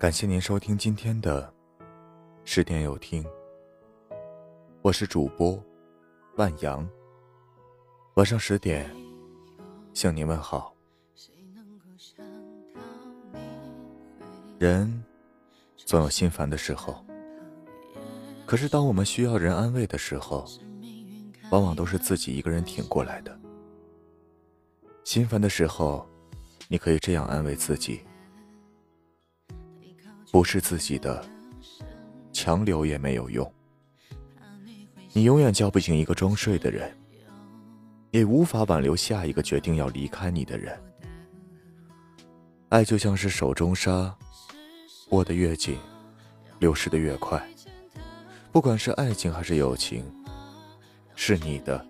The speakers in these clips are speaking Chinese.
感谢您收听今天的十点有听，我是主播万阳。晚上十点向您问好。人总有心烦的时候，可是当我们需要人安慰的时候，往往都是自己一个人挺过来的。心烦的时候，你可以这样安慰自己。不是自己的，强留也没有用。你永远叫不醒一个装睡的人，也无法挽留下一个决定要离开你的人。爱就像是手中沙，握得越紧，流失的越快。不管是爱情还是友情，是你的，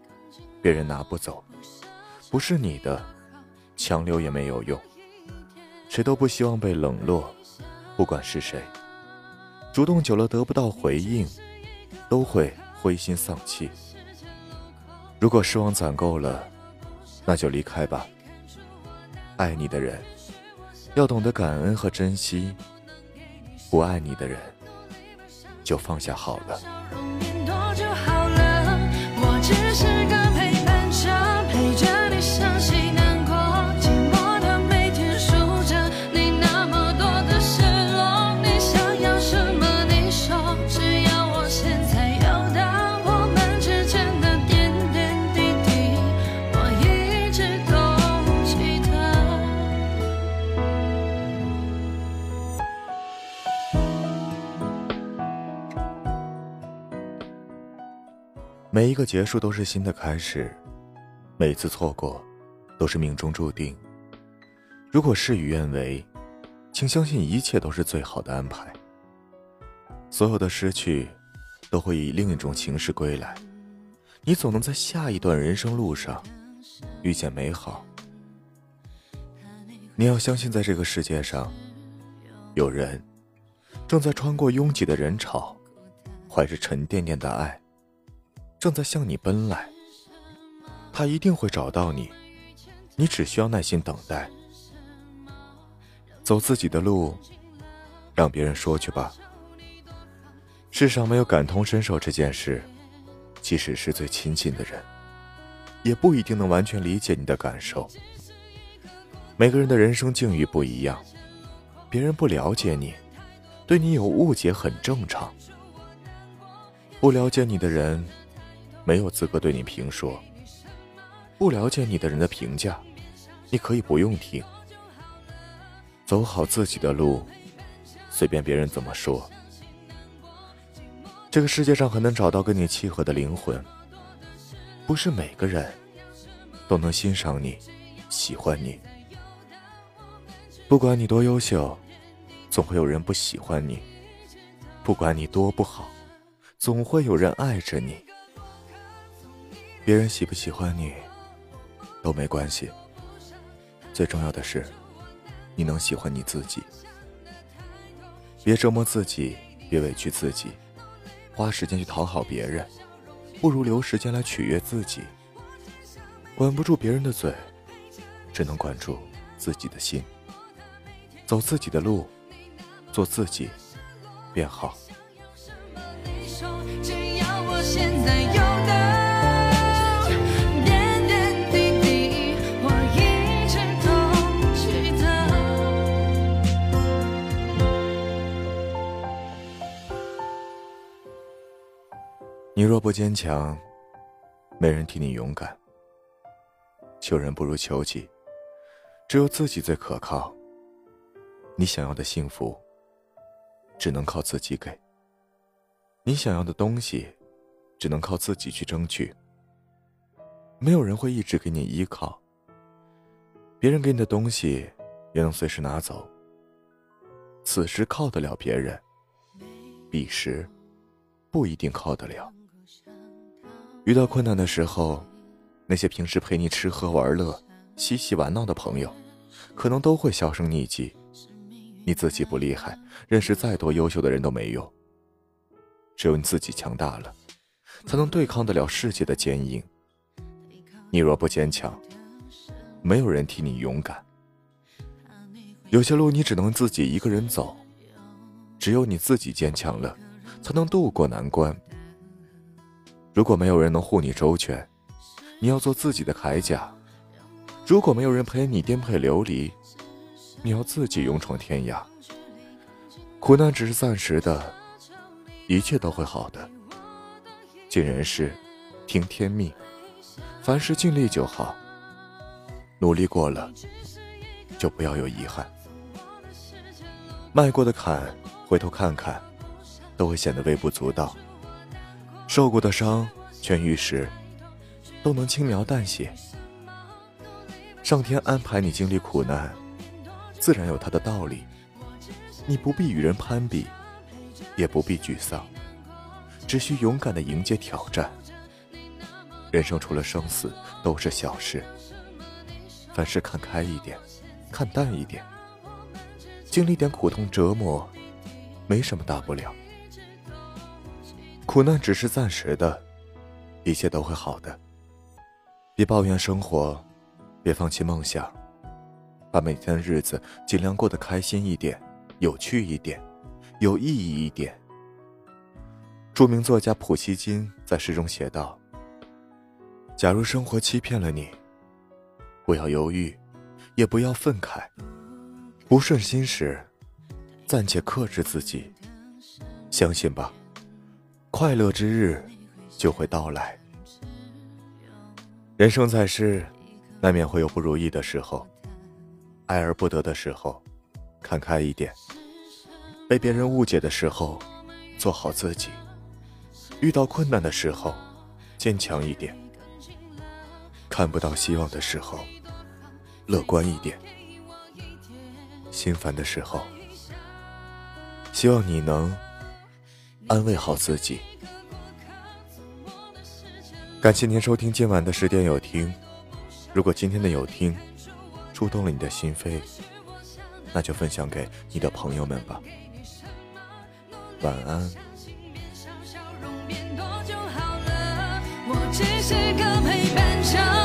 别人拿不走；不是你的，强留也没有用。谁都不希望被冷落。不管是谁，主动久了得不到回应，都会灰心丧气。如果失望攒够了，那就离开吧。爱你的人，要懂得感恩和珍惜；不爱你的人，就放下好了。每一个结束都是新的开始，每次错过都是命中注定。如果事与愿违，请相信一切都是最好的安排。所有的失去，都会以另一种形式归来，你总能在下一段人生路上遇见美好。你要相信，在这个世界上，有人正在穿过拥挤的人潮，怀着沉甸甸的爱。正在向你奔来，他一定会找到你，你只需要耐心等待，走自己的路，让别人说去吧。世上没有感同身受这件事，即使是最亲近的人，也不一定能完全理解你的感受。每个人的人生境遇不一样，别人不了解你，对你有误解很正常。不了解你的人。没有资格对你评说。不了解你的人的评价，你可以不用听。走好自己的路，随便别人怎么说。这个世界上很难找到跟你契合的灵魂。不是每个人都能欣赏你、喜欢你。不管你多优秀，总会有人不喜欢你；不管你多不好，总会有人爱着你。别人喜不喜欢你都没关系，最重要的是你能喜欢你自己。别折磨自己，别委屈自己，花时间去讨好别人，不如留时间来取悦自己。管不住别人的嘴，只能管住自己的心。走自己的路，做自己，便好。不坚强，没人替你勇敢。求人不如求己，只有自己最可靠。你想要的幸福，只能靠自己给。你想要的东西，只能靠自己去争取。没有人会一直给你依靠。别人给你的东西，也能随时拿走。此时靠得了别人，彼时不一定靠得了。遇到困难的时候，那些平时陪你吃喝玩乐、嬉戏玩闹的朋友，可能都会销声匿迹。你自己不厉害，认识再多优秀的人都没用。只有你自己强大了，才能对抗得了世界的坚硬。你若不坚强，没有人替你勇敢。有些路你只能自己一个人走，只有你自己坚强了，才能渡过难关。如果没有人能护你周全，你要做自己的铠甲；如果没有人陪你颠沛流离，你要自己勇闯天涯。苦难只是暂时的，一切都会好的。尽人事，听天命，凡事尽力就好。努力过了，就不要有遗憾。迈过的坎，回头看看，都会显得微不足道。受过的伤，痊愈时，都能轻描淡写。上天安排你经历苦难，自然有他的道理。你不必与人攀比，也不必沮丧，只需勇敢的迎接挑战。人生除了生死，都是小事。凡事看开一点，看淡一点，经历点苦痛折磨，没什么大不了。苦难只是暂时的，一切都会好的。别抱怨生活，别放弃梦想，把每天的日子尽量过得开心一点。有趣一点，有意义一点。著名作家普希金在诗中写道：“假如生活欺骗了你，不要犹豫，也不要愤慨。不顺心时，暂且克制自己，相信吧，快乐之日就会到来。人生在世，难免会有不如意的时候，爱而不得的时候。”看开一点，被别人误解的时候，做好自己；遇到困难的时候，坚强一点；看不到希望的时候，乐观一点；心烦的时候，希望你能安慰好自己。感谢您收听今晚的十点有听。如果今天的有听触动了你的心扉。那就分享给你的朋友们吧。晚安。只是一个过客。